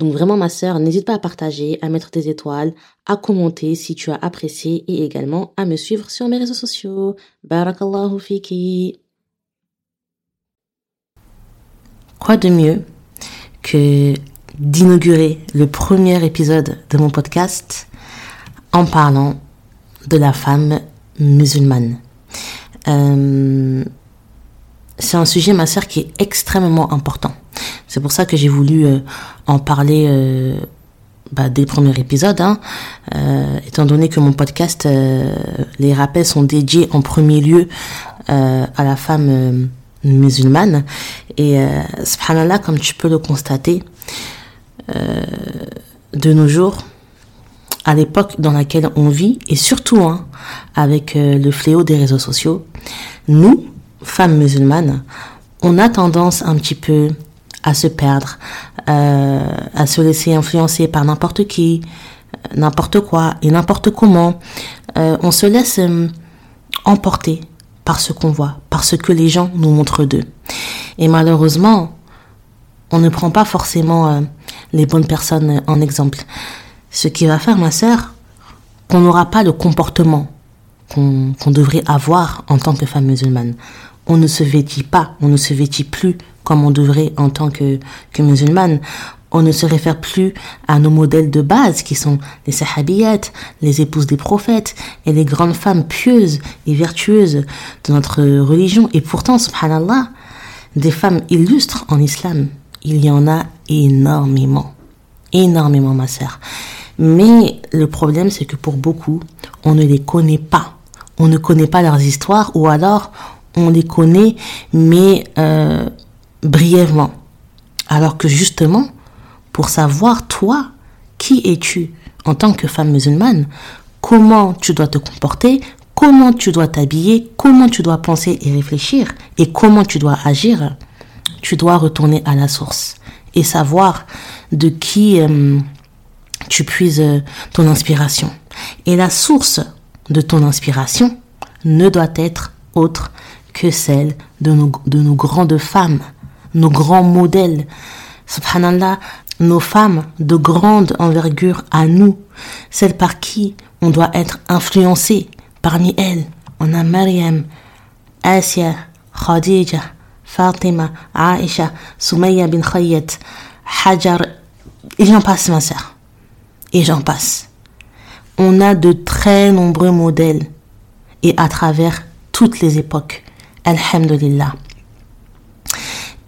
Donc vraiment ma sœur, n'hésite pas à partager, à mettre tes étoiles, à commenter si tu as apprécié et également à me suivre sur mes réseaux sociaux. Barakallahu fiki. Quoi de mieux que d'inaugurer le premier épisode de mon podcast en parlant de la femme musulmane. Euh, c'est un sujet, ma sœur, qui est extrêmement important. C'est pour ça que j'ai voulu euh, en parler euh, bah, dès le premier épisode, hein. euh, étant donné que mon podcast, les rappels sont dédiés en premier lieu à la femme musulmane. Et subhanallah, comme tu peux le constater, de nos jours, à l'époque dans laquelle on vit, et surtout hein, avec le fléau des réseaux sociaux, nous, femmes musulmanes, on a tendance un petit peu à se perdre, euh, à se laisser influencer par n'importe qui, n'importe quoi et n'importe comment. Euh, on se laisse euh, emporter par ce qu'on voit, par ce que les gens nous montrent d'eux. Et malheureusement, on ne prend pas forcément les bonnes personnes en exemple. Ce qui va faire, ma sœur, qu'on n'aura pas le comportement qu'on devrait avoir en tant que femme musulmane. On ne se vêtit pas, on ne se vêtit plus comme on devrait en tant que, que musulmane. On ne se réfère plus à nos modèles de base qui sont les sahabiyat, les épouses des prophètes et les grandes femmes pieuses et vertueuses de notre religion. Et pourtant, subhanallah, des femmes illustres en islam, il y en a énormément. Énormément, ma sœur. Mais le problème, c'est que pour beaucoup, on ne les connaît pas. On ne connaît pas leurs histoires ou alors on les connaît, mais euh, brièvement. Alors que justement, pour savoir toi, qui es-tu en tant que femme musulmane, comment tu dois te comporter, comment tu dois t'habiller, comment tu dois penser et réfléchir, et comment tu dois agir, tu dois retourner à la source et savoir de qui euh, tu puises euh, ton inspiration. Et la source de ton inspiration ne doit être autre que celle de nos, de nos grandes femmes nos grands modèles. Subhanallah, nos femmes de grande envergure à nous, celles par qui on doit être influencé. Parmi elles, on a Maryam, Asia, Khadija, Fatima, Aisha, Soumaïa bin Khayyat, Hajar, et j'en passe ma sœur. Et j'en passe. On a de très nombreux modèles et à travers toutes les époques. Alhamdulillah.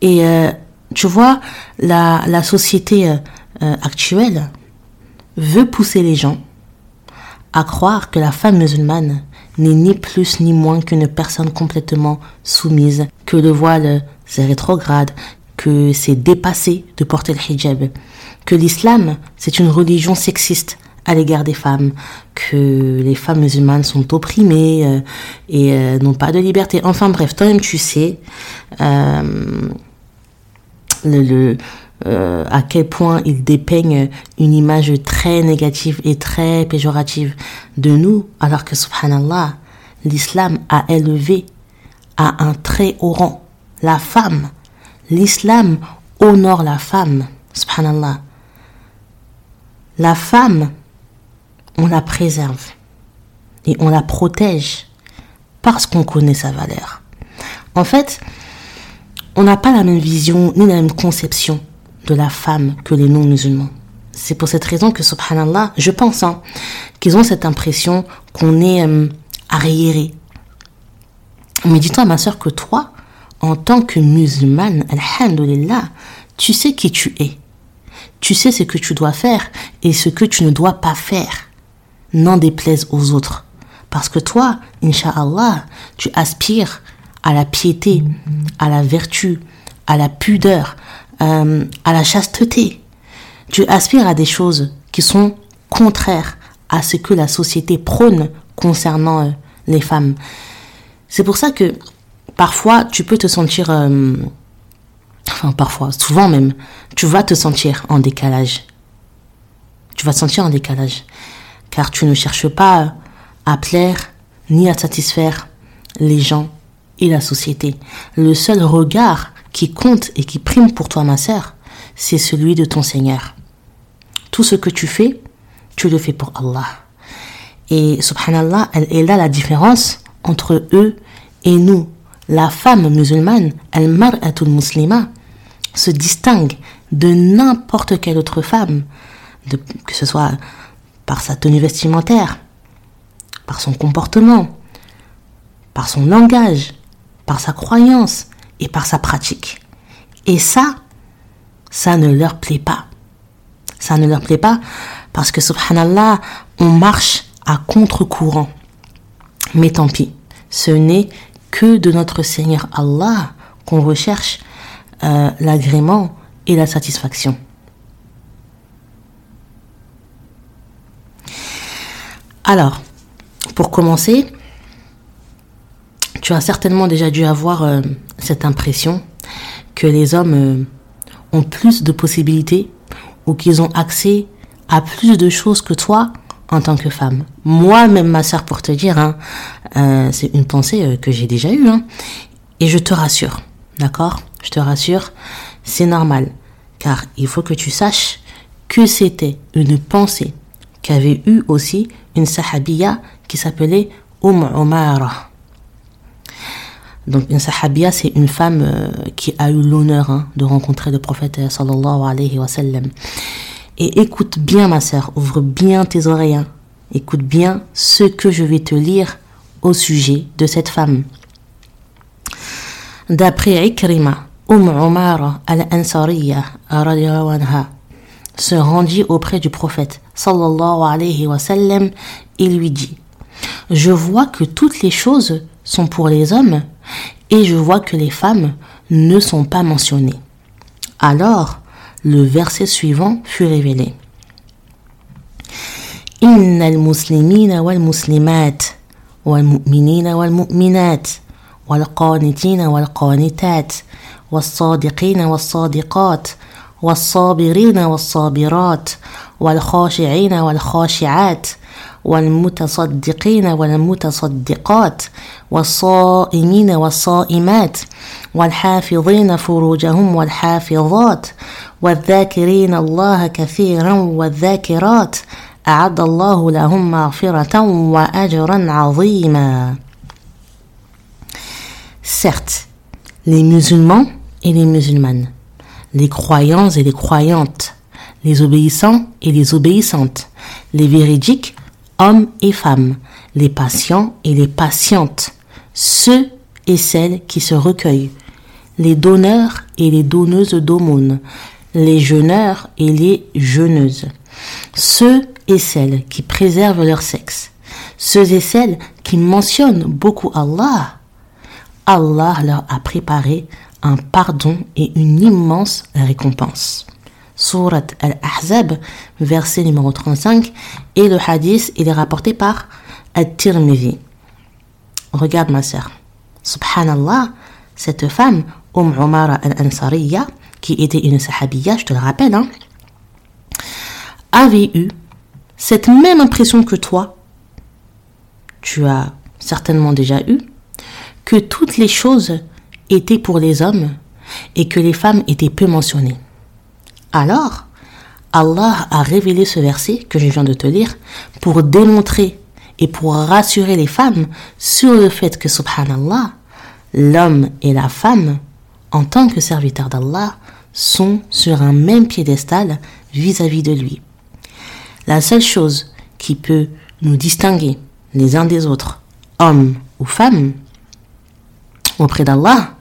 Et euh, tu vois, la, la société euh, euh, actuelle veut pousser les gens à croire que la femme musulmane n'est ni plus ni moins qu'une personne complètement soumise, que le voile c'est rétrograde, que c'est dépassé de porter le hijab, que l'islam c'est une religion sexiste à l'égard des femmes, que les femmes musulmanes sont opprimées et n'ont pas de liberté. Enfin bref, toi-même tu sais, le, euh, à quel point il dépeigne une image très négative et très péjorative de nous, alors que subhanallah, l'islam a élevé à un très haut rang la femme. L'islam honore la femme, subhanallah. La femme, on la préserve et on la protège parce qu'on connaît sa valeur. En fait, on n'a pas la même vision ni la même conception de la femme que les non-musulmans. C'est pour cette raison que, subhanallah, je pense hein, qu'ils ont cette impression qu'on est euh, arriéré. Mais dis-toi, ma soeur, que toi, en tant que musulmane, alhamdulillah, tu sais qui tu es. Tu sais ce que tu dois faire et ce que tu ne dois pas faire. N'en déplaise aux autres. Parce que toi, inshallah, tu aspires à la piété, à la vertu, à la pudeur, euh, à la chasteté. Tu aspires à des choses qui sont contraires à ce que la société prône concernant euh, les femmes. C'est pour ça que parfois tu peux te sentir, euh, enfin parfois, souvent même, tu vas te sentir en décalage. Tu vas te sentir en décalage. Car tu ne cherches pas à plaire ni à satisfaire les gens et la société. Le seul regard qui compte et qui prime pour toi, ma sœur, c'est celui de ton Seigneur. Tout ce que tu fais, tu le fais pour Allah. Et subhanallah, elle est là la différence entre eux et nous. La femme musulmane, elle mar'atul muslima, se distingue de n'importe quelle autre femme, que ce soit par sa tenue vestimentaire, par son comportement, par son langage, par sa croyance et par sa pratique. Et ça, ça ne leur plaît pas. Ça ne leur plaît pas parce que subhanallah, on marche à contre-courant. Mais tant pis, ce n'est que de notre Seigneur Allah qu'on recherche euh, l'agrément et la satisfaction. Alors, pour commencer, tu as certainement déjà dû avoir euh, cette impression que les hommes euh, ont plus de possibilités ou qu'ils ont accès à plus de choses que toi en tant que femme. Moi, même ma soeur, pour te dire, hein, euh, c'est une pensée que j'ai déjà eue. Hein, et je te rassure, d'accord? Je te rassure, c'est normal. Car il faut que tu saches que c'était une pensée qu'avait eue aussi une sahabiya qui s'appelait Umm Umara. Donc une sahabia, c'est une femme euh, qui a eu l'honneur hein, de rencontrer le prophète euh, sallallahu alayhi. Et écoute bien ma sœur, ouvre bien tes oreilles. Hein. Écoute bien ce que je vais te lire au sujet de cette femme. D'après Ikrima, Umm Umara al-Ansariya se rendit auprès du prophète sallallahu alayhi wa sallam et lui dit Je vois que toutes les choses sont pour les hommes et je vois que les femmes ne sont pas mentionnées. Alors, le verset suivant fut révélé. إن المسلمين والمسلمات والمؤمنين والمؤمنات والقانتين والقانتات والصادقين والصادقات والصابرين والصابرات والخاشعين والخاشعات والمتصدقين والمتصدقات والصائمين والصائمات والحافظين فروجهم والحافظات والذاكرين الله كثيرا والذاكرات أعد الله لهم مغفرة وأجرا عظيما. Certes, les musulmans et les musulmanes, les croyants et les croyantes, les obéissants et les obéissantes, les véridiques hommes et femmes, les patients et les patientes, ceux et celles qui se recueillent, les donneurs et les donneuses d'aumônes, les jeûneurs et les jeûneuses, ceux et celles qui préservent leur sexe, ceux et celles qui mentionnent beaucoup Allah. Allah leur a préparé un pardon et une immense récompense. Surat Al-Ahzab, verset numéro 35, et le hadith, il est rapporté par At-Tirmidhi. Regarde ma sœur. Subhanallah, cette femme, Umm Umara al-Ansariya, qui était une sahabiya, je te le rappelle, hein, avait eu cette même impression que toi, tu as certainement déjà eu, que toutes les choses étaient pour les hommes et que les femmes étaient peu mentionnées. Alors, Allah a révélé ce verset que je viens de te lire pour démontrer et pour rassurer les femmes sur le fait que, subhanallah, l'homme et la femme, en tant que serviteurs d'Allah, sont sur un même piédestal vis-à-vis de lui. La seule chose qui peut nous distinguer les uns des autres, hommes ou femmes, auprès d'Allah,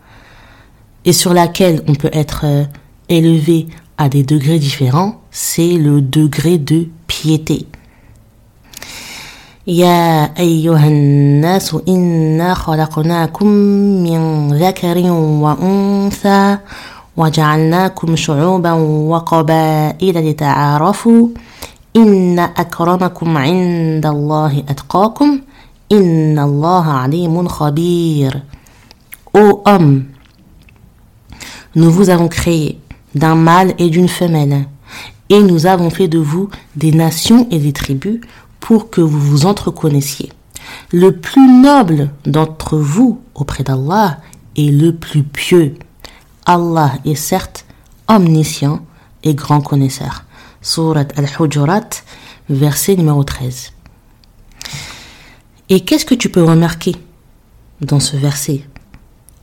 et sur laquelle on peut être euh, élevé à des degrés différents, c'est le degré de piété. يا أيها الناس إنا خلقناكم من ذكر وأنثى وجعلناكم شعوبا وقبائل لتعارفوا Inna akramakum indallahi atqakum. Inna Allah alimun khabir. Ô homme, nous vous avons créé d'un mâle et d'une femelle, et nous avons fait de vous des nations et des tribus pour que vous vous entreconnaissiez. Le plus noble d'entre vous auprès d'Allah est le plus pieux. Allah est certes omniscient et grand connaisseur. Surat Al-Hujurat, verset numéro 13. Et qu'est-ce que tu peux remarquer dans ce verset?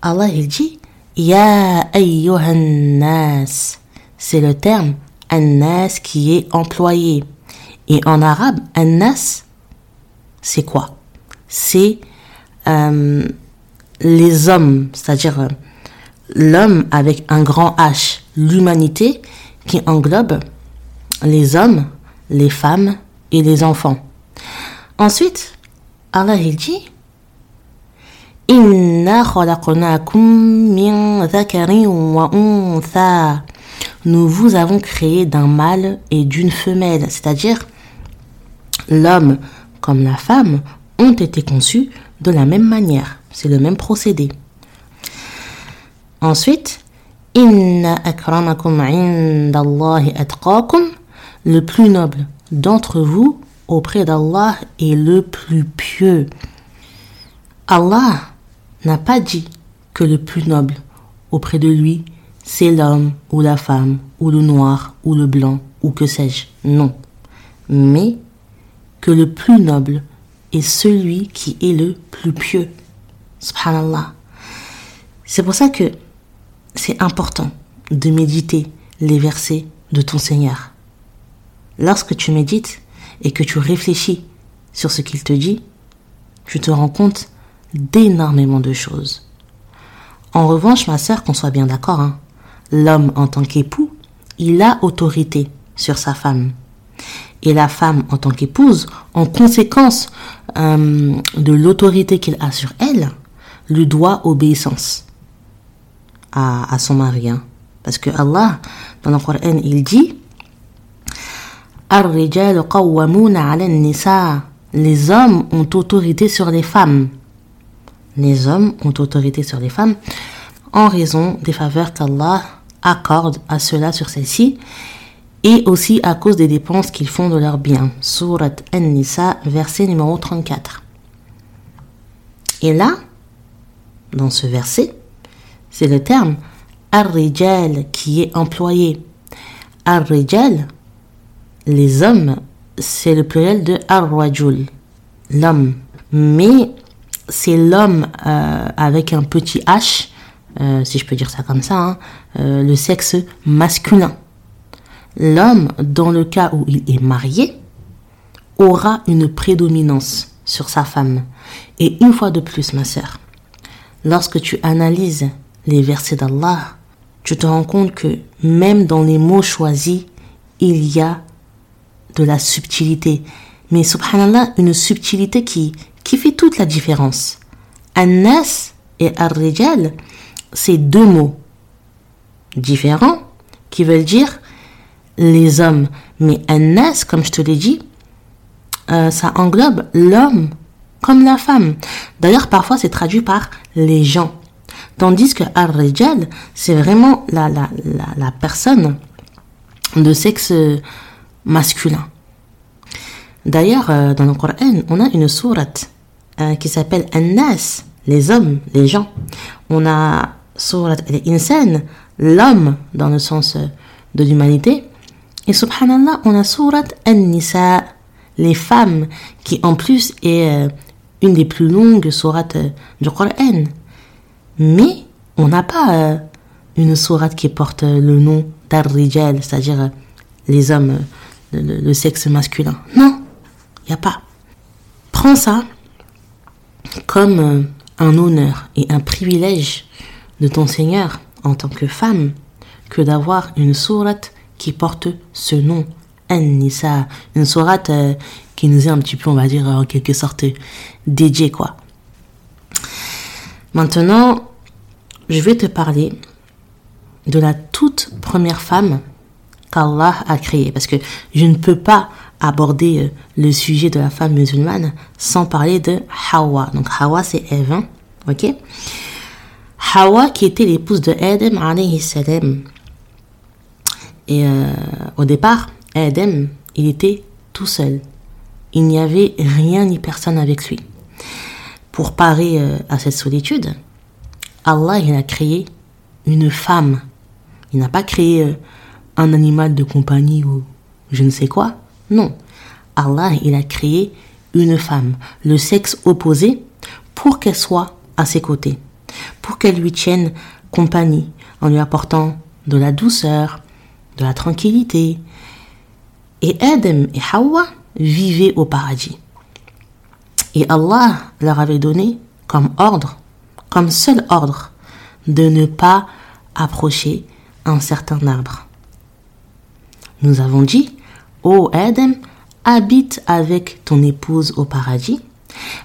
Allah il dit Ya ayyuhan nas. C'est le terme annas qui est employé. Et en arabe, annas, c'est quoi? C'est euh, les hommes, c'est-à-dire euh, l'homme avec un grand H, l'humanité qui englobe les hommes, les femmes et les enfants. Ensuite, Allah il dit Nous vous avons créé d'un mâle et d'une femelle, c'est-à-dire l'homme comme la femme ont été conçus de la même manière. C'est le même procédé. Ensuite, Inna akramakum indallahi atqakum. Le plus noble d'entre vous auprès d'Allah est le plus pieux. Allah n'a pas dit que le plus noble auprès de lui, c'est l'homme ou la femme ou le noir ou le blanc ou que sais-je. Non. Mais que le plus noble est celui qui est le plus pieux. Subhanallah. C'est pour ça que c'est important de méditer les versets de ton Seigneur. Lorsque tu médites, et que tu réfléchis sur ce qu'il te dit, tu te rends compte d'énormément de choses. En revanche, ma sœur, qu'on soit bien d'accord, hein, l'homme en tant qu'époux, il a autorité sur sa femme. Et la femme en tant qu'épouse, en conséquence euh, de l'autorité qu'il a sur elle, lui doit obéissance à, son mari. Hein. Parce que Allah, dans le Coran, il dit les hommes ont autorité sur les femmes. Les hommes ont autorité sur les femmes en raison des faveurs qu'Allah accorde à ceux-là sur celles-ci et aussi à cause des dépenses qu'ils font de leurs biens. Surat An-Nisa, verset numéro 34. Et là, dans ce verset, c'est le terme ar-rijal qui est employé. Ar-rijal, les hommes, c'est le pluriel de arwajul, l'homme. Mais c'est l'homme euh, avec un petit H, euh, si je peux dire ça comme ça, hein, euh, le sexe masculin. L'homme, dans le cas où il est marié, aura une prédominance sur sa femme. Et une fois de plus, ma sœur, lorsque tu analyses les versets d'Allah, tu te rends compte que même dans les mots choisis, il y a de la subtilité. Mais subhanallah, une subtilité qui, qui fait toute la différence. An-nas et ar-rijal, c'est deux mots différents qui veulent dire les hommes. Mais an-nas, comme je te l'ai dit, euh, ça englobe l'homme comme la femme. D'ailleurs, parfois, c'est traduit par les gens. Tandis que ar-rijal, c'est vraiment la, la, la, la personne de sexe masculin. D'ailleurs, euh, dans le Coran, on a une sourate euh, qui s'appelle An-Nas, les hommes, les gens. On a sourate Al-Insan, l'homme dans le sens euh, de l'humanité. Et subhanallah, on a sourate An-Nisa, les femmes, qui en plus est une des plus longues sourates du Coran. Mais on n'a pas une sourate qui porte le nom d'Ar-Rijal, c'est-à-dire les hommes le, sexe masculin. Non, il n'y a pas. Prends ça comme euh, un honneur et un privilège de ton Seigneur en tant que femme que d'avoir une sourate qui porte ce nom, An-Nisa, une sourate euh, qui nous est un petit peu, on va dire, en quelque sorte dédiée, quoi. Maintenant, je vais te parler de la toute première femme qu'Allah a créé. Parce que je ne peux pas aborder euh, le sujet de la femme musulmane sans parler de Hawa. Donc Hawa c'est Ève, hein, ok? Hawa qui était l'épouse de Adam alayhi salam. Et euh, au départ, Adam, il était tout seul. Il n'y avait rien ni personne avec lui. Pour parer euh, à cette solitude, Allah il a créé une femme. Il n'a pas créé un animal de compagnie ou je ne sais quoi. Non. Allah, il a créé une femme, le sexe opposé, pour qu'elle soit à ses côtés, pour qu'elle lui tienne compagnie en lui apportant de la douceur, de la tranquillité. Et Adam et Hawa vivaient au paradis. Et Allah leur avait donné comme ordre, comme seul ordre, de ne pas approcher un certain arbre. Nous avons dit, Ô Adam, habite avec ton épouse au paradis,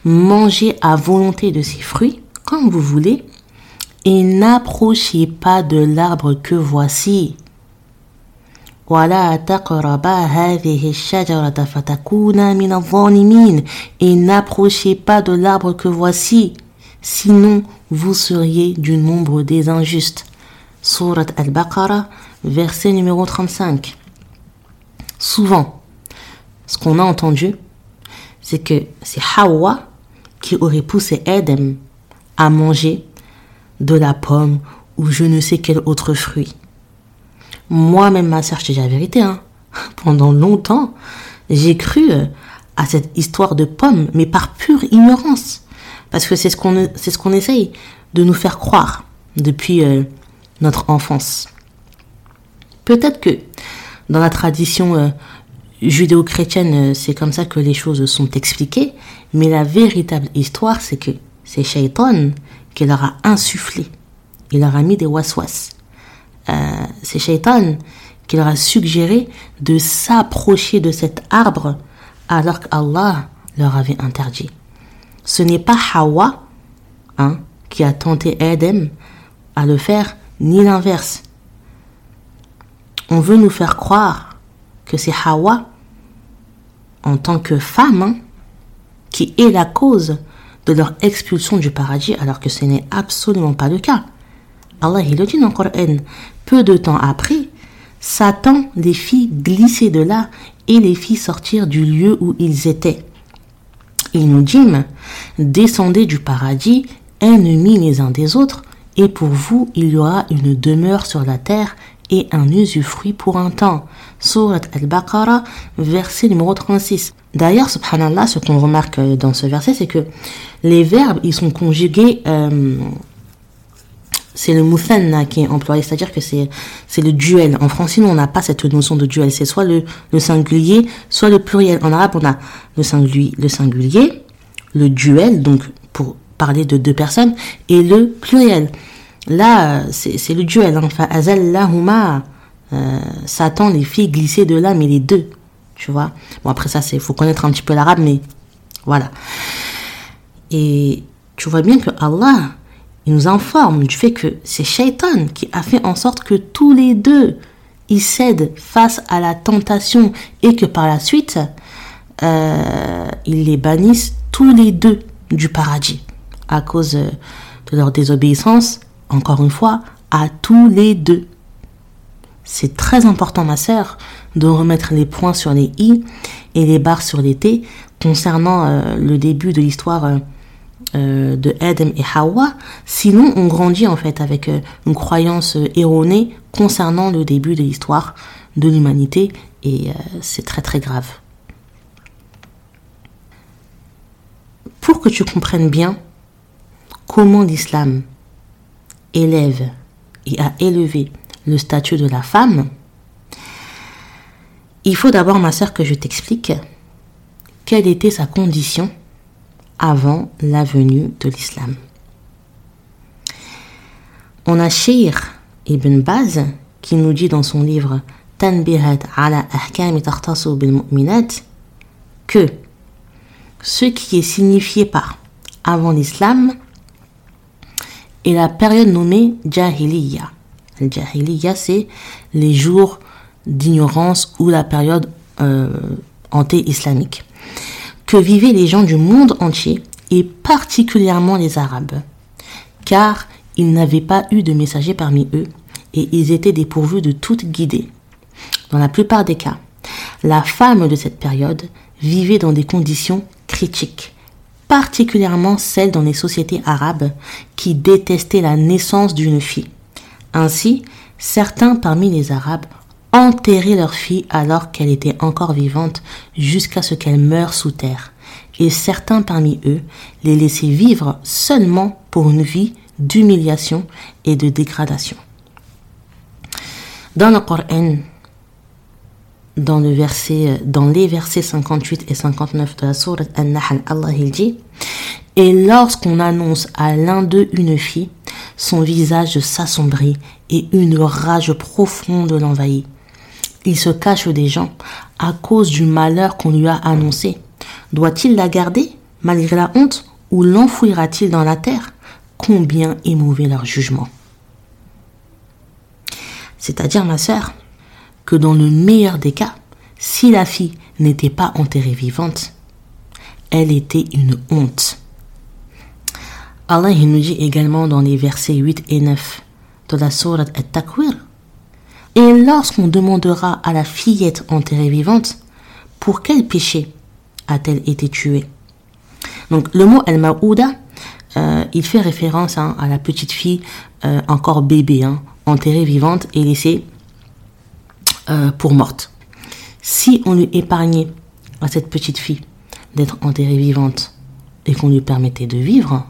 mangez à volonté de ses fruits, comme vous voulez, et n'approchez pas de l'arbre que voici. Et n'approchez pas de l'arbre que voici, sinon vous seriez du nombre des injustes. Surat al-Baqarah, verset numéro 35 souvent, ce qu'on a entendu, c'est que c'est Hawa qui aurait poussé Adam à manger de la pomme ou je ne sais quel autre fruit. Moi-même, ma sœur, je te dis la vérité, hein. pendant longtemps, j'ai cru euh, à cette histoire de pomme, mais par pure ignorance. Parce que c'est ce qu'on ce essaye de nous faire croire depuis euh, notre enfance. Peut-être que dans la tradition euh, judéo-chrétienne, euh, c'est comme ça que les choses sont expliquées, mais la véritable histoire, c'est que c'est Shaitan qui leur a insufflé, il leur a mis des waswas. Euh, c'est Shaitan qui leur a suggéré de s'approcher de cet arbre alors qu'Allah leur avait interdit. Ce n'est pas Hawa hein, qui a tenté Adam à le faire, ni l'inverse on veut nous faire croire que c'est Hawa, en tant que femme, hein, qui est la cause de leur expulsion du paradis, alors que ce n'est absolument pas le cas. Allah il le dit dans le Coran. Peu de temps après, Satan les fit glisser de là et les fit sortir du lieu où ils étaient. Il nous dit, descendez du paradis, ennemis les uns des autres, et pour vous il y aura une demeure sur la terre et un usufruit pour un temps. Surat al-Baqarah, verset numéro 36. D'ailleurs, subhanallah, ce qu'on remarque euh, dans ce verset, c'est que les verbes, ils sont conjugués, euh, c'est le muthanna qui est employé, c'est-à-dire que c'est, c'est le duel. En français, nous, on n'a pas cette notion de duel. C'est soit le, le singulier, soit le pluriel. En arabe, on a le singulier, le singulier, le duel, donc pour parler de deux personnes, et le pluriel. Là, c'est le duel. Enfin, Azallahuma, euh, Satan les filles glisser de là, mais les deux. Tu vois Bon, après ça, il faut connaître un petit peu l'arabe, mais voilà. Et tu vois bien que Allah, il nous informe du fait que c'est Shaitan qui a fait en sorte que tous les deux, ils cèdent face à la tentation et que par la suite, euh, ils les bannissent tous les deux du paradis à cause de leur désobéissance encore une fois, à tous les deux. C'est très important, ma sœur, de remettre les points sur les i et les barres sur les t concernant euh, le début de l'histoire euh, euh, de Adam et Hawa. Sinon, on grandit en fait avec une croyance erronée concernant le début de l'histoire de l'humanité et c'est très très grave. Pour que tu comprennes bien comment l'islam élève et a élevé le statut de la femme, il faut d'abord, ma sœur, que je t'explique quelle était sa condition avant la venue de l'islam. On a Shir ibn Baz qui nous dit dans son livre Tanbihat ala ahkam bil mu'minat que ce qui est signifié par avant l'islam et la période nommée Jahiliya. Jahiliya, c'est les jours d'ignorance ou la période euh, anté-islamique que vivaient les gens du monde entier et particulièrement les Arabes, car ils n'avaient pas eu de messagers parmi eux et ils étaient dépourvus de toute guidée. Dans la plupart des cas, la femme de cette période vivait dans des conditions critiques, particulièrement celles dans les sociétés arabes qui détestaient la naissance d'une fille. Ainsi, certains parmi les Arabes enterraient leur fille alors qu'elle était encore vivante jusqu'à ce qu'elle meure sous terre, et certains parmi eux les laissaient vivre seulement pour une vie d'humiliation et de dégradation. Dans le Coran, dans, le verset, dans les versets 58 et 59 de la sourate An-Nahl, Allah il dit Et lorsqu'on annonce à l'un d'eux une fille, son visage s'assombrit et une rage profonde l'envahit. Il se cache des gens à cause du malheur qu'on lui a annoncé. Doit-il la garder malgré la honte ou l'enfouira-t-il dans la terre? Combien est mauvais leur jugement. C'est-à-dire, ma sœur, que dans le meilleur des cas, si la fille n'était pas enterrée vivante, elle était une honte. Allah il nous dit également dans les versets 8 et 9 de la sourate At-Takwir Et lorsqu'on demandera à la fillette enterrée vivante, pour quel péché a-t-elle été tuée? Donc le mot Al-Ma'ouda, euh, il fait référence hein, à la petite fille euh, encore bébé, hein, enterrée vivante et laissée euh, pour morte. Si on lui épargnait à cette petite fille d'être enterrée vivante et qu'on lui permettait de vivre,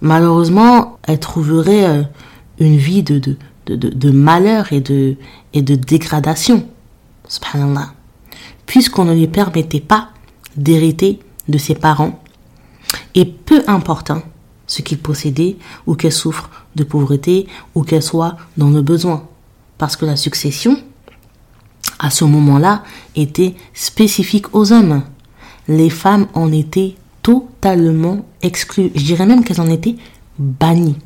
malheureusement, elle trouverait euh, une vie de, de, de, malheur et de, et de dégradation. Subhanallah. Puisqu'on ne lui permettait pas d'hériter de ses parents, et peu importe hein, ce qu'il possédait ou qu'elle souffre de pauvreté ou qu'elle soit dans le besoin. Parce que la succession, à ce moment-là, était spécifique aux hommes. Les femmes en étaient totalement exclues. Je dirais même qu'elles en étaient bannies.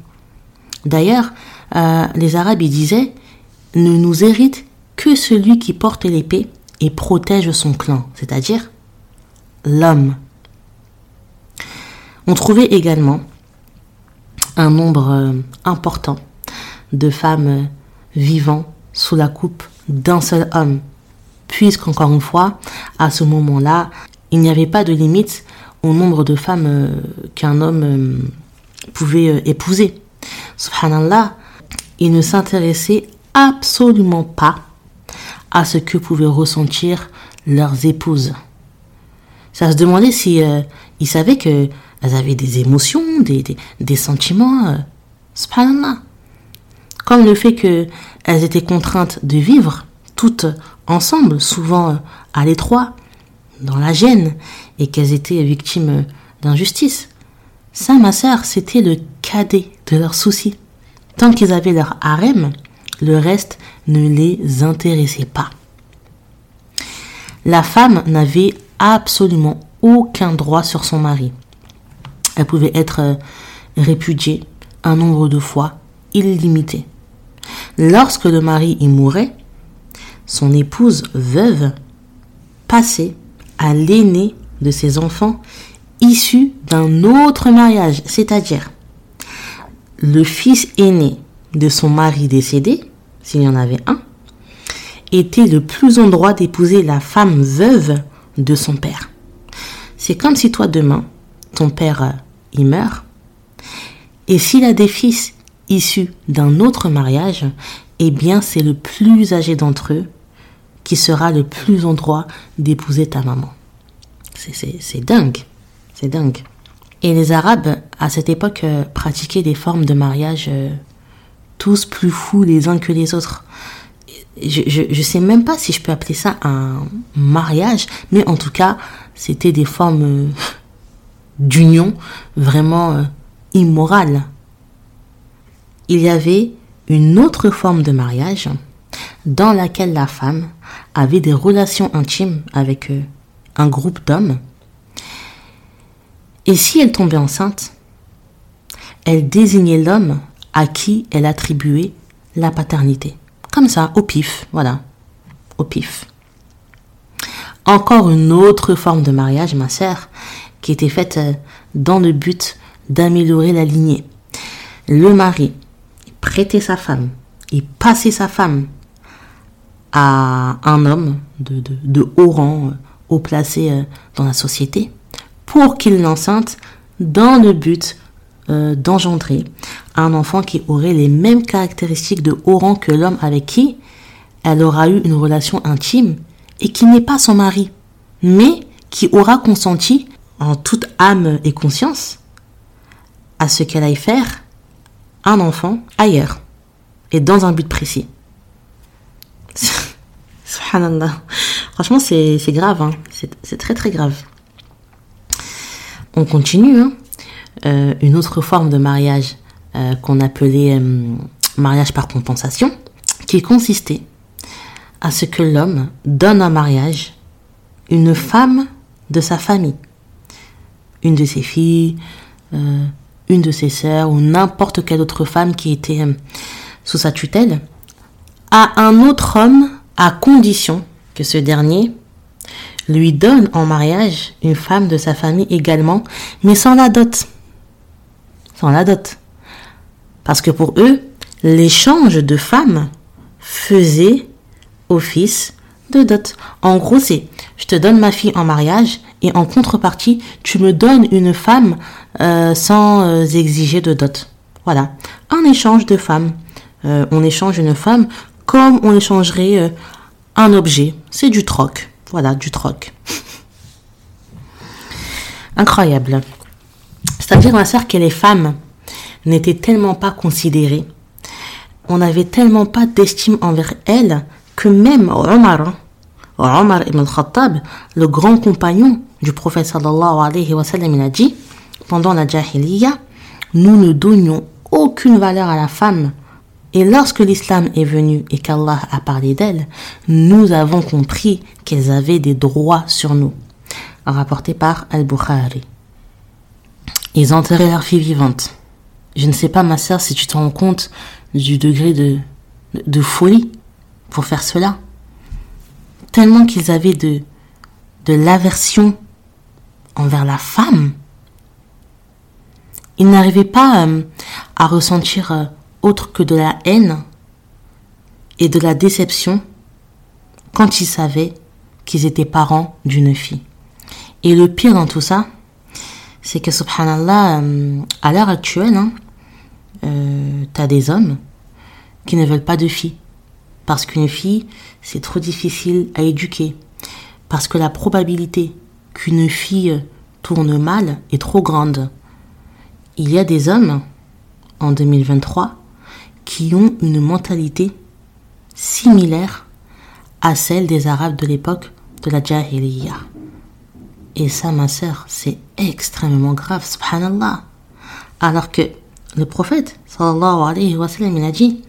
D'ailleurs, euh, les Arabes disaient ne nous hérite que celui qui porte l'épée et protège son clan, c'est-à-dire l'homme. On trouvait également un nombre euh, important de femmes vivant sous la coupe d'un seul homme, puisqu'encore une fois, à ce moment-là, il n'y avait pas de limite au nombre de femmes euh, qu'un homme pouvait épouser. Subhanallah, il ne s'intéressait absolument pas à ce que pouvaient ressentir leurs épouses. Ça se demandait si ils savaient que avaient des émotions, des, des, sentiments. Euh, subhanallah. Comme le fait qu'elles étaient contraintes de vivre toutes ensemble, souvent euh, à l'étroit, dans la gêne, et qu'elles étaient victimes d'injustice. Ça, ma sœur, c'était le cadet de leurs soucis. Tant qu'ils avaient leur harem, le reste ne les intéressait pas. La femme n'avait absolument aucun droit sur son mari. Elle pouvait être euh, répudiée un nombre de fois illimité. Lorsque le mari y mourait, son épouse veuve passait à l'aîné de ses enfants issus d'un autre mariage, c'est-à-dire le fils aîné de son mari décédé, s'il y en avait un, était le plus en droit d'épouser la femme veuve de son père. C'est comme si toi demain, ton père euh, il meurt. Et s'il a des fils issus d'un autre mariage, eh bien c'est le plus âgé d'entre eux qui sera le plus en droit d'épouser ta maman. C'est dingue, c'est dingue. Et les Arabes, à cette époque, euh, pratiquaient des formes de mariage euh, tous plus fous les uns que les autres. Je, ne sais même pas si je peux appeler ça un mariage, mais en tout cas, c'était des formes euh, d'union vraiment euh, immorale. Il y avait une autre forme de mariage dans laquelle la femme avait des relations intimes avec euh, un groupe d'hommes. Et si elle tombait enceinte, elle désignait l'homme à qui elle attribuait la paternité. Comme ça, au pif, voilà, au pif. encore une autre forme de mariage, ma sœur, qui était faite euh, dans le but d'améliorer la lignée. Le mari prêtait sa femme et passait sa femme à un homme de, haut rang, euh, haut placé euh, dans la société, pour qu'il l'enceinte dans le but d'engendrer un enfant qui aurait les mêmes caractéristiques de haut rang que l'homme avec qui elle aura eu une relation intime et qui n'est pas son mari, mais qui aura consenti en toute âme et conscience à ce qu'elle aille faire un enfant ailleurs et dans un but précis. Franchement, c'est grave, hein. c'est très très grave. On continue. Hein. Euh, une autre forme de mariage euh, qu'on appelait euh, mariage par compensation, qui consistait à ce que l'homme donne en mariage une femme de sa famille, une de ses filles, une de ses sœurs ou n'importe quelle autre femme qui était euh, sous sa tutelle, à un autre homme à condition que ce dernier lui donne en mariage une femme de sa famille également, mais sans la dot. Sans la dot. Parce que pour eux, l'échange de femmes faisait office de dot. En gros, c'est je te donne ma fille en mariage et en contrepartie, tu me donnes une femme euh, sans euh, exiger de dot. Voilà, un échange de femmes. Euh, on échange une femme comme on échangerait un objet. C'est du troc. Voilà, du troc. Incroyable. C'est-à-dire, ma sœur, que les femmes n'étaient tellement pas considérées, on n'avait tellement pas d'estime envers elles que même Omar, Omar ibn al-Khattab, le grand compagnon du prophète sallallahu alayhi wa sallam, il a dit, pendant la Jahiliya, nous ne donnions aucune valeur à la femme. Et lorsque l'islam est venu et qu'Allah a parlé d'elle, nous avons compris qu'elles avaient des droits sur nous. Rapporté par Al-Bukhari. Ils enterraient leur fille vivante. Je ne sais pas, ma sœur, si tu te rends compte du degré de, de folie pour faire cela. Tellement qu'ils avaient de, de l'aversion envers la femme. Ils n'arrivaient pas euh, à ressentir euh, autre que de la haine et de la déception quand ils savaient qu'ils étaient parents d'une fille. Et le pire dans tout ça, c'est que subhanallah, euh, à l'heure actuelle, hein, tu as des hommes qui ne veulent pas de filles. Parce qu'une fille, c'est trop difficile à éduquer. Parce que la probabilité qu'une fille tourne mal est trop grande. Il y a des hommes, en 2023, qui ont une mentalité similaire à celle des Arabes de l'époque de la Jahiliya. Et ça, ma sœur, c'est extrêmement grave, subhanallah. Alors que le prophète, sallallahu alayhi wa sallam, a dit,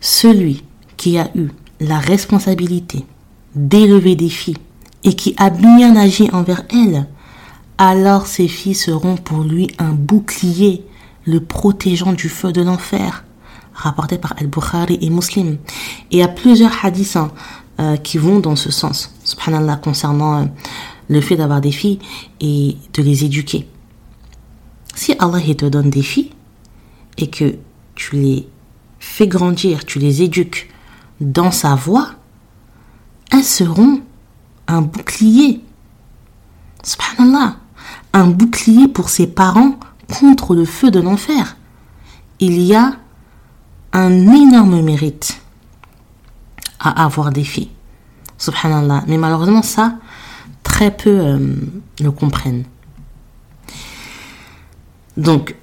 celui qui a eu la responsabilité d'élever des filles et qui a bien agi envers elles, alors ces filles seront pour lui un bouclier le protégeant du feu de l'enfer, rapporté par Al-Bukhari et Muslim. Et il y a plusieurs hadiths hein, euh, qui vont dans ce sens, subhanallah, concernant euh, le fait d'avoir des filles et de les éduquer. Si Allah te donne des filles et que tu les fais grandir, tu les éduques dans sa voix, elles seront un bouclier. Subhanallah, bouclier pour ses parents contre le feu de l'enfer. Il y a un énorme mérite à avoir des filles. Subhanallah. Mais malheureusement, ça, très peu euh, le comprennent. Donc,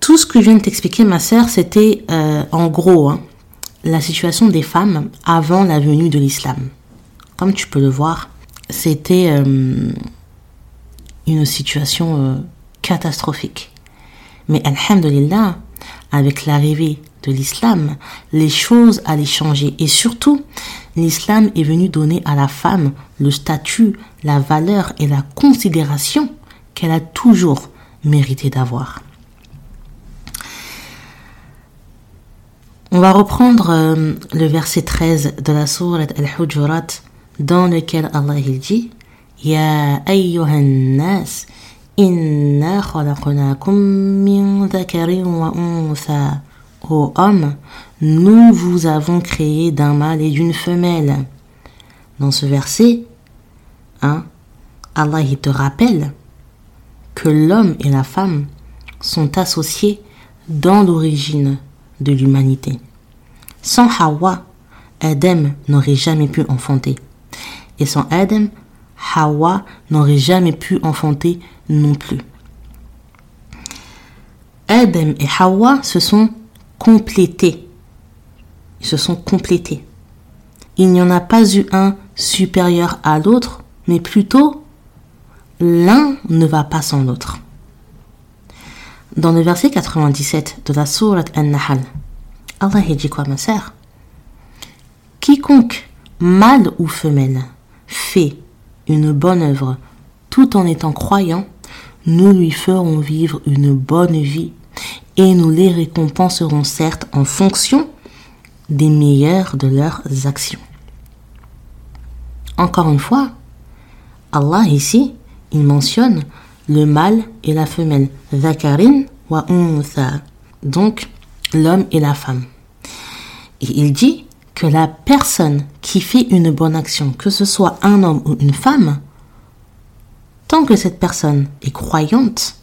tout ce que je viens de t'expliquer, ma sœur, c'était euh, en gros hein, la situation des femmes avant la venue de l'islam. Comme tu peux le voir, c'était euh, une situation euh, catastrophique. Mais alhamdulillah, avec l'arrivée de l'islam, les choses allaient changer. Et surtout, l'islam est venu donner à la femme le statut, la valeur et la considération qu'elle a toujours mérité d'avoir. On va reprendre euh, le verset 13 de la sourate Al-Hujurat dans lequel Allah il dit Ayyuhan nas, inna khalaqnakum min dhakarin wa untha. Ô homme, nous vous avons créé d'un mâle et d'une femelle. Dans ce verset, hein, Allah il te rappelle que l'homme et la femme sont associés dans l'origine de l'humanité. Sans Hawa, Adam n'aurait jamais pu enfanter. Et sans Adam, Hawa n'aurait jamais pu enfanter non plus. Adam et Hawa se sont complétés. Ils se sont complétés. Il n'y en a pas eu un supérieur à l'autre, mais plutôt l'un ne va pas sans l'autre. Dans le verset 97 de la sourate An-Nahl, Allah dit quoi ma sœur? Quiconque, mâle ou femelle, fait une bonne œuvre tout en étant croyant, nous lui ferons vivre une bonne vie et nous les récompenserons certes en fonction des meilleures de leurs actions. Encore une fois, Allah ici, il mentionne le mâle et la femelle, Zakarin wa donc l'homme et la femme. Et il dit que la personne qui fait une bonne action, que ce soit un homme ou une femme, tant que cette personne est croyante,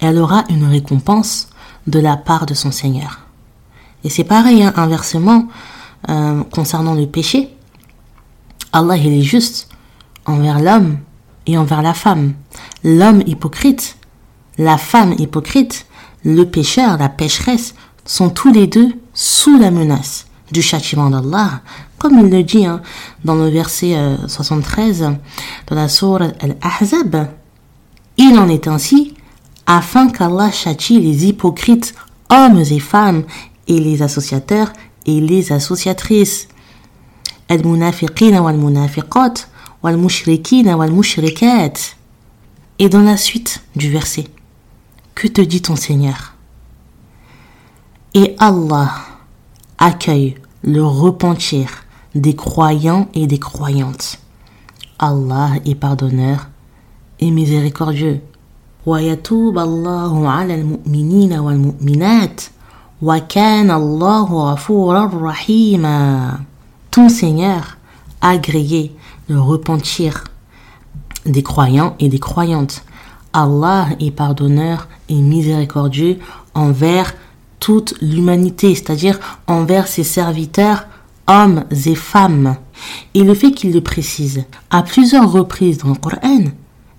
elle aura une récompense de la part de son Seigneur. Et c'est pareil, hein, inversement, euh, concernant le péché, Allah il est juste envers l'homme et envers la femme. L'homme hypocrite, la femme hypocrite, le pécheur, la pécheresse, sont tous les deux sous la menace du châtiment d'Allah, comme il le dit hein, dans le verset 73 euh, de la sourate Al-Ahzab. Il en est ainsi afin qu'Allah châtie les hypocrites, hommes et femmes, et les associateurs et les associatrices. Et dans la suite du verset, que te dit ton Seigneur? Et Allah accueille le repentir des croyants et des croyantes. Allah est pardonneur et miséricordieux. ويتوب الله على المؤمنين والمؤمنات وكان الله غفورا رحيما Ton Seigneur a grillé le repentir des croyants et des croyantes. Allah est pardonneur et miséricordieux envers toute l'humanité, c'est-à-dire envers ses serviteurs, hommes et femmes. Et le fait qu'il le précise à plusieurs reprises dans le Coran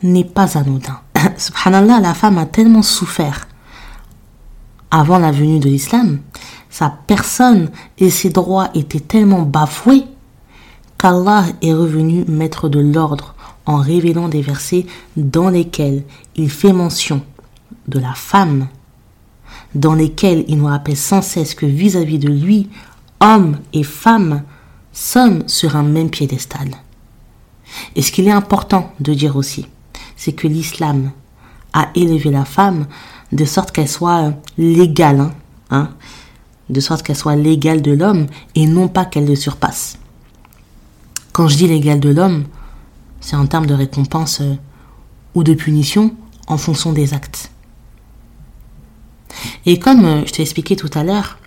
n'est pas anodin. Subhanallah, la femme a tellement souffert avant la venue de l'islam, sa personne et ses droits étaient tellement bafoués qu'Allah est revenu mettre de l'ordre en révélant des versets dans lesquels il fait mention de la femme dans lesquels il nous rappelle sans cesse que vis-à-vis de lui, hommes et femmes sommes sur un même piédestal. Et ce qu'il est important de dire aussi, c'est que l'islam a élevé la femme de sorte qu'elle soit légale, hein, hein, de sorte qu'elle soit l'égale de l'homme et non pas qu'elle le surpasse. Quand je dis l'égale de l'homme, c'est en termes de récompense euh, ou de punition en fonction des actes. Et comme euh, je t'ai expliqué tout à l'heure,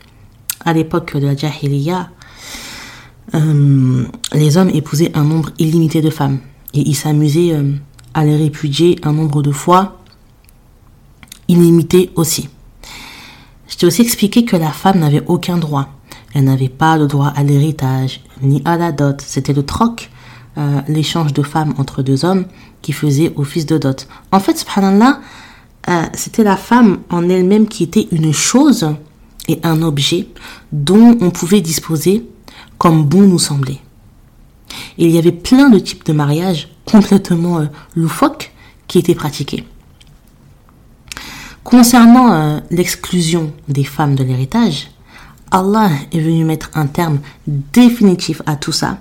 à l'époque de la Jahiliya, euh, les hommes épousaient un nombre illimité de femmes et ils s'amusaient euh, à les répudier un nombre de fois illimité aussi. Je t'ai aussi expliqué que la femme n'avait aucun droit. Elle n'avait pas de droit à l'héritage ni à la dot. C'était le troc, l'échange de femmes entre deux hommes qui faisait office de dot. En fait, subhanallah, euh, c'était la femme en elle-même qui était une chose et un objet dont on pouvait disposer comme bon nous semblait. il y avait plein de types de mariages complètement euh, loufoques qui étaient pratiqués. Concernant euh, l'exclusion des femmes de l'héritage, Allah est venu mettre un terme définitif à tout ça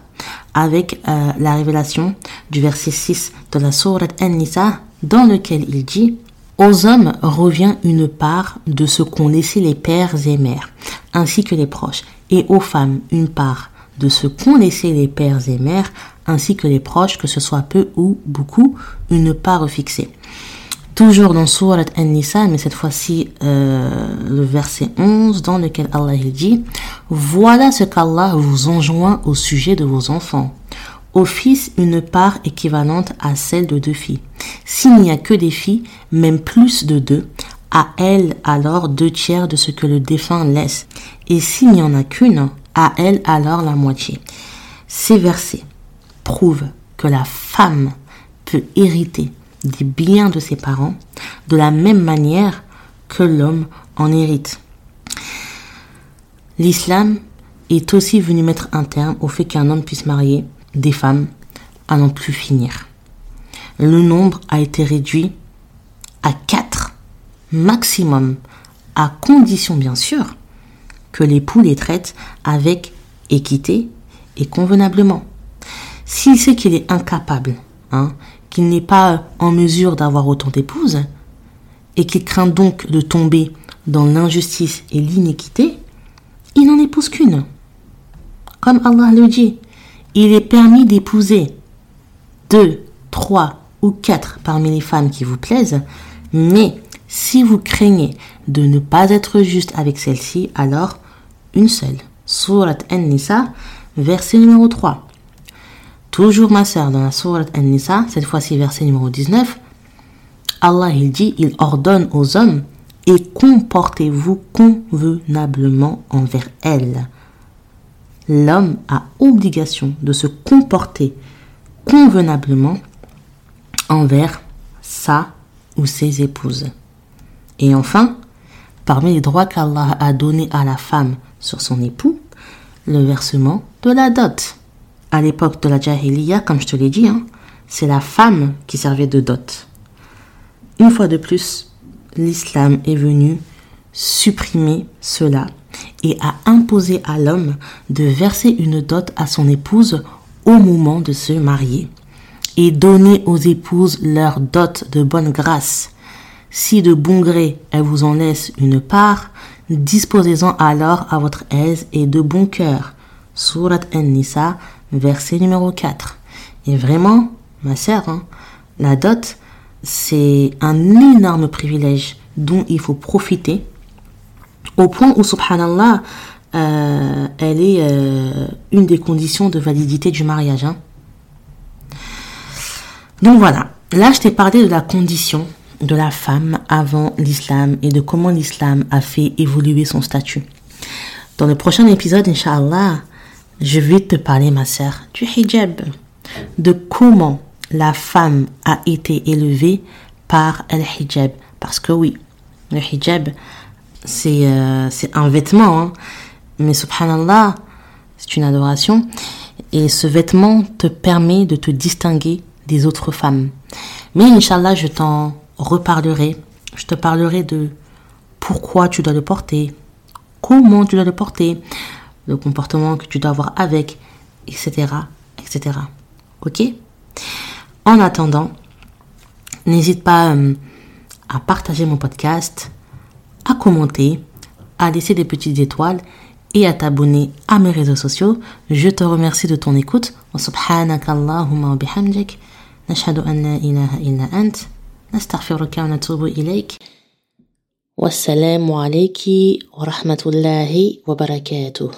avec la révélation du verset 6 de la sourate An-Nisa dans lequel il dit aux hommes revient une part de ce qu'ont laissé les pères et mères, ainsi que les proches, et aux femmes une part de ce qu'ont laissé les pères et mères, ainsi que les proches, que ce soit peu ou beaucoup, une part fixée. Toujours dans Surat An-Nisa, mais cette fois-ci euh, le verset 11, dans lequel Allah dit Voilà ce qu'Allah vous enjoint au sujet de vos enfants. Au fils, une part équivalente à celle de deux filles. S'il n'y a que des filles, même plus de deux, à elle alors deux tiers de ce que le défunt laisse. Et s'il n'y en a qu'une, à elle alors la moitié. Ces versets prouvent que la femme peut hériter des biens de ses parents de la même manière que l'homme en hérite. L'islam est aussi venu mettre un terme au fait qu'un homme puisse marier des femmes à n'en plus finir. Le nombre a été réduit à quatre maximum, à condition bien sûr que l'époux les traite avec équité et convenablement. S'il sait qu'il est incapable, hein, qu'il n'est pas en mesure d'avoir autant d'épouses, et qu'il craint donc de tomber dans l'injustice et l'iniquité, il n'en épouse qu'une. Comme Allah le dit, il est permis d'épouser deux, trois ou quatre parmi les femmes qui vous plaisent, mais si vous craignez de ne pas être juste avec celle-ci, alors une seule. Surat An-Nisa, verset numéro 3. Toujours ma sœur dans la Surat An-Nisa, cette fois-ci verset numéro 19, Allah il dit, il ordonne aux hommes et comportez-vous convenablement envers elles. L'homme a obligation de se comporter convenablement envers sa ou ses épouses. Et enfin, parmi les droits qu'Allah a donnés à la femme sur son époux, le versement de la dot. À l'époque de la Jahiliya, comme je te l'ai dit, hein, c'est la femme qui servait de dot. Une fois de plus, l'islam est venu supprimer cela et a imposé à l'homme de verser une dot à son épouse au moment de se marier et donner aux épouses leur dot de bonne grâce. Si de bon gré elle vous en laisse une part, disposez-en alors à votre aise et de bon cœur. Surat An-Nisa, verset numéro 4. Et vraiment, ma sœur, hein, la dot, c'est un énorme privilège dont il faut profiter au point où, subhanallah, euh, elle est euh, une des conditions de validité du mariage. Hein. Donc voilà, là je t'ai parlé de la condition de la femme avant l'islam et de comment l'islam a fait évoluer son statut. Dans le prochain épisode, Inch'Allah, je vais te parler, ma sœur, du hijab, de comment la femme a été élevée par le hijab. Parce que oui, le hijab, c'est euh, un vêtement, hein. mais subhanallah, c'est une adoration. Et ce vêtement te permet de te distinguer des autres femmes. Mais Inch'Allah, je t'en reparlerai. Je te parlerai de pourquoi tu dois le porter, comment tu dois le porter, le comportement que tu dois avoir avec, etc. etc. Ok? En attendant, n'hésite pas euh, à partager mon podcast, à commenter, à laisser des petites étoiles et à t'abonner à mes réseaux sociaux. Je te remercie de ton écoute. Subhanakallahumma wa bihamdik. Nashhadu an la ilaha illa ant. نستغفرك ونتوب إليك والسلام عليك ورحمة الله وبركاته